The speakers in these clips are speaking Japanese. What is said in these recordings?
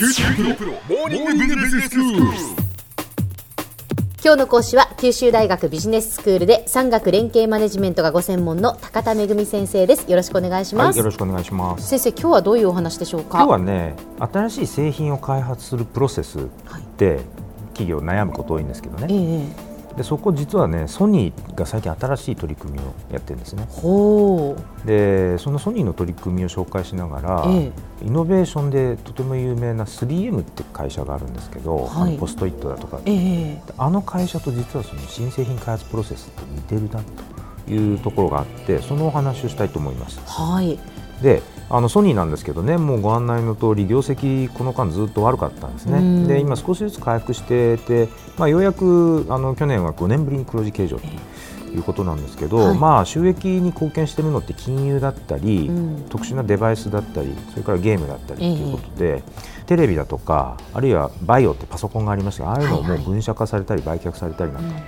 九州大学モーニングビジネススクール。今日の講師は九州大学ビジネススクールで産学連携マネジメントがご専門の高田恵先生です。よろしくお願いします、はい、よろしくお願いします。先生今日はどういうお話でしょうか？今日はね新しい製品を開発するプロセスで、企業悩むこと多いんですけどね、ええでそこ実はねソニーが最近新しい取り組みをやってるんですね。でそのソニーの取り組みを紹介しながら、えイノベーションでとても有名な 3M って会社があるんですけど、はい。ポストイットだとか、ええあの会社と実はその新製品開発プロセスって似てるなというところがあってそのお話をしたいと思います。はいであのソニーなんですけどねもうご案内の通り業績この間ずっと悪かったんですうん。ねで今少しずつ回復してて、まあ、ようやくあの去年は5年ぶりに黒字計上ということなんですけど、はい。まあ収益に貢献しているのって金融だったり、うん。特殊なデバイスだったりそれからゲームだったりということで、テレビだとかあるいはバイオってパソコンがありましたがああいうのをもう分社化されたり売却されたりなんか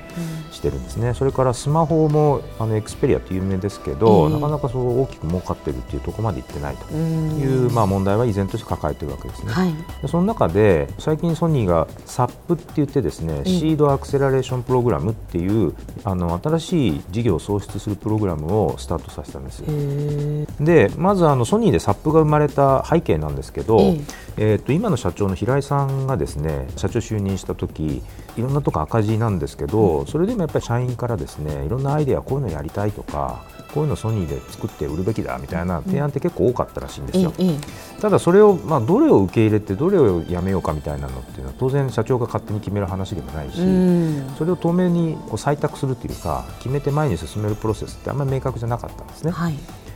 してるんですね、それからスマホもあのエクスペリアって有名ですけど、ええなかなかそう大きく儲かってるっていうところまでいってないと。うん。いう、まあ、問題は依然として抱えているわけですね。はい。でその中で最近ソニーが SAP って言ってですね、ええシードアクセラレーションプログラムっていうあの新しい事業を創出するプログラムをスタートさせたんですでまずあのソニーで SAP が生まれた背景なんですけど、え。えー、と今の社長の平井さんがですね社長就任した時いろんなとこ赤字なんですけど、それでもやっぱり社員からですねいろんなアイデアこういうのやりたいとかこういうのソニーで作って売るべきだみたいな提案って結構多かったらしいんですよ。えええただそれを、まあ、どれを受け入れてどれをやめようかみたいなのっていうのは当然社長が勝手に決める話でもないし、えうん。それを透明にこう採択するというか決めて前に進めるプロセスってあんまり明確じゃなかったんですね。はい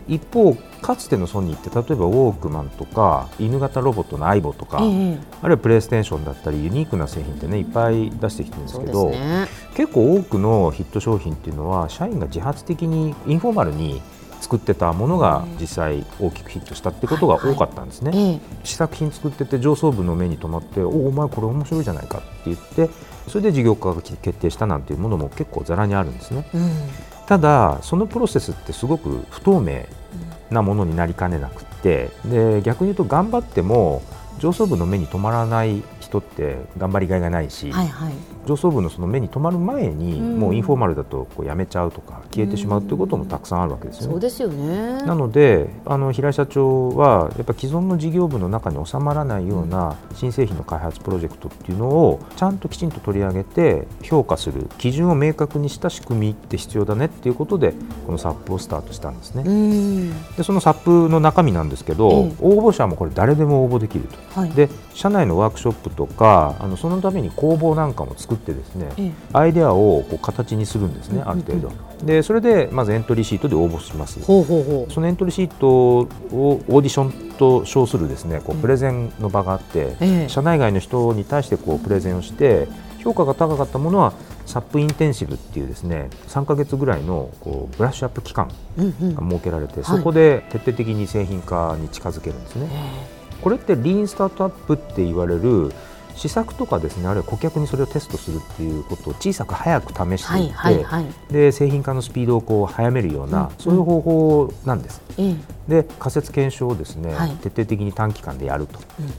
一方かつてのソニーって例えばウォークマンとか犬型ロボットのアイボとか、ええ。あるいはプレイステーションだったりユニークな製品ってねいっぱい出してきてるんですけど、すね。結構多くのヒット商品っていうのは社員が自発的にインフォーマルに作ってたものが実際大きくヒットしたってことが多かったんですね。ええ。試作品作ってて上層部の目に留まっておお前これ面白いじゃないかって言ってそれで事業化が決定したなんていうものも結構ざらにあるんですね。うんただそのプロセスってすごく不透明なものになりかねなくてで逆に言うと頑張っても上層部の目に留まらない人って頑張りがいがないし、はいはい。上層部のその目に留まる前に、うんもうインフォーマルだとこうやめちゃうとか消えてしまうということもたくさんあるわけですよね。そうですよねなのであの平井社長はやっぱ既存の事業部の中に収まらないような新製品の開発プロジェクトっていうのをちゃんときちんと取り上げて評価する基準を明確にした仕組みって必要だねっていうことでこの SAP をスタートしたんですね。うんでその SAP の中身なんですけど、ええ応募者もこれ誰でも応募できると。はいで社内のワークショップとかあのそのために工房なんかも作ってですね、ええ。アイデアをこう形にするんですね、うんある程度。でそれでまずエントリーシートで応募します。そのエントリーシートをオーディションと称するですねこうプレゼンの場があって、ええ。社内外の人に対してこうプレゼンをして評価が高かったものはサップインテンシブっていうですね3ヶ月ぐらいのこうブラッシュアップ期間うんうん。が設けられて、い。そこで徹底的に製品化に近づけるんですね。これってリーンスタートアップって言われる試作とかですねあるいは顧客にそれをテストするっていうことを小さく早く試していって、はいはいはい。で製品化のスピードをこう早めるような、うんそういう方法なんです。ええ。で仮説検証をですね、はい。徹底的に短期間でやると、うん。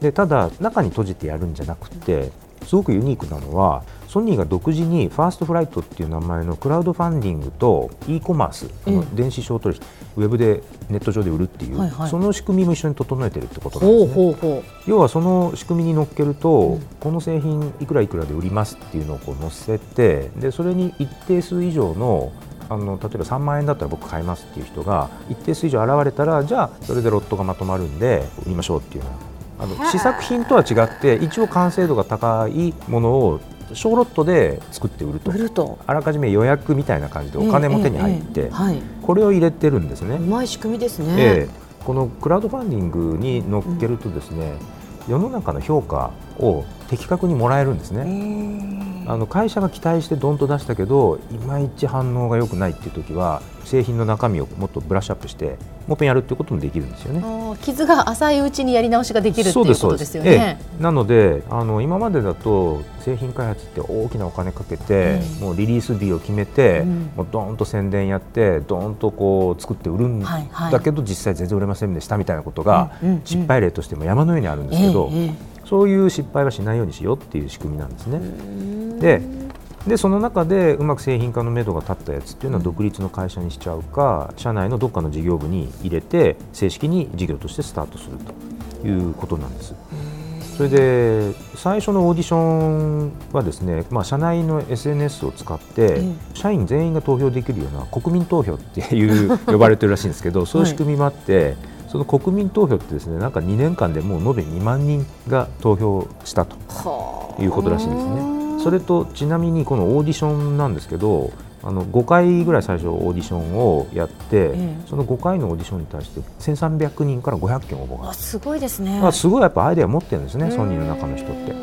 でただ中に閉じてやるんじゃなくてすごくユニークなのはソニーが独自にファーストフライトっていう名前のクラウドファンディングと e コマース、うん電子商取引ウェブでネット上で売るっていう、はいはい。その仕組みも一緒に整えてるってことなんですね。要はその仕組みに乗っけると、うん。この製品いくらいくらで売りますっていうのをこう載せてでそれに一定数以上のあの例えば3万円だったら僕買いますっていう人が一定数以上現れたらじゃあそれでロットがまとまるんで売りましょうっていうようなあの試作品とは違って一応完成度が高いものを小ロットで作って売ると。う売ると。あらかじめ予約みたいな感じでお金も手に入って、はい、これを入れてるんですね。うまい仕組みですね、ええ。このクラウドファンディングに乗っけるとですね、世の中の評価を的確にもらえるんですね。あの会社が期待してどんと出したけどいまいち反応が良くないっていう時は製品の中身をもっとブラッシュアップしてもっぺんやるっていうこともできるんですよね。傷が浅いうちにやり直しができるっていうことですよね。ええ、なのであの今までだと製品開発って大きなお金かけて、うん、もうリリース日を決めて、うん、もうどんと宣伝やってどんとこう作って売るんだけど、実際全然売れませんでしたみたいなことが、失敗例としても山のようにあるんですけど、そういう失敗はしないようにしようっていう仕組みなんですね。ででその中でうまく製品化のめどが立ったやつっていうのは独立の会社にしちゃうか社内のどっかの事業部に入れて正式に事業としてスタートするということなんです。それで最初のオーディションはですね、まあ、社内の SNS を使って社員全員が投票できるような国民投票っていう呼ばれてるらしいんですけどそういう仕組みもあって、その国民投票ってですねなんか2年間でもう延べ2万人が投票したということらしいんですね。それとちなみにこのオーディションなんですけどあの5回ぐらい最初オーディションをやって、その5回のオーディションに対して1300人から500件応募がすごいですね。すごいやっぱアイデア持ってるんですねソニーの中の人って。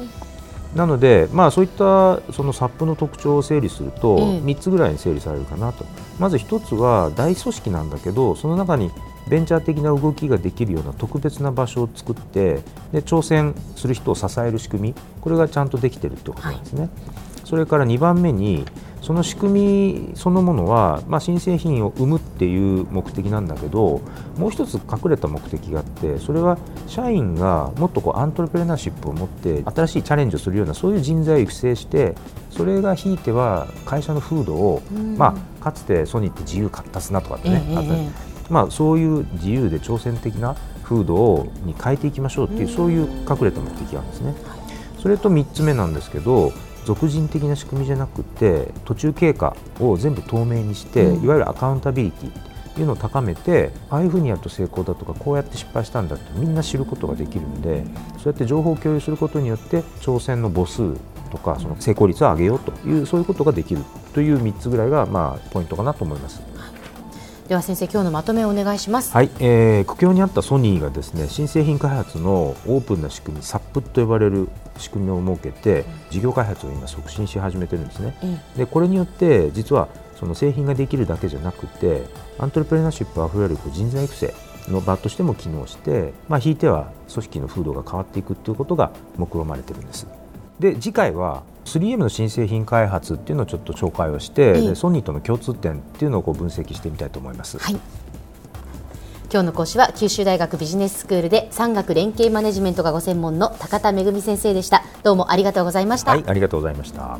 なので、まあ、そういったそのサップの特徴を整理すると3つぐらいに整理されるかなと、まず1つは大組織なんだけどその中にベンチャー的な動きができるような特別な場所を作ってで挑戦する人を支える仕組みこれがちゃんとできているということなんですね。はい、それから2番目にその仕組みそのものは、まあ、新製品を生むっていう目的なんだけどもう一つ隠れた目的があってそれは社員がもっとこうアントレプレナーシップを持って新しいチャレンジをするようなそういう人材を育成してそれがひいては会社の風土を、まあ、かつてソニーって自由闊達なとかってね、えー、まあ、そういう自由で挑戦的な風土をに変えていきましょうっていうそういう隠れた目的があるんですね。それと3つ目なんですけど俗人的な仕組みじゃなくて途中経過を全部透明にして、うん、いわゆるアカウンタビリティというのを高めてああいうふうにやると成功だとかこうやって失敗したんだってみんな知ることができるんでそうやって情報を共有することによって挑戦の母数とかその成功率を上げようというそういうことができるという3つぐらいがまあポイントかなと思います。では先生今日のまとめをお願いします。はい、えー、苦境にあったソニーがですね新製品開発のオープンな仕組みサップと呼ばれる仕組みを設けて事業開発を今促進し始めてるんですね。でこれによって実はその製品ができるだけじゃなくてアントレプレナーシップあふれる人材育成の場としても機能して、まあ、ひいては組織の風土が変わっていくということが目論まれてるんです。で次回は 3M の新製品開発っていうのをちょっと紹介をして、でソニーとの共通点っていうのをこう分析してみたいと思います。はい。今日の講師は九州大学ビジネススクールで産学連携マネジメントがご専門の高田恵先生でした。どうもありがとうございました。はいありがとうございました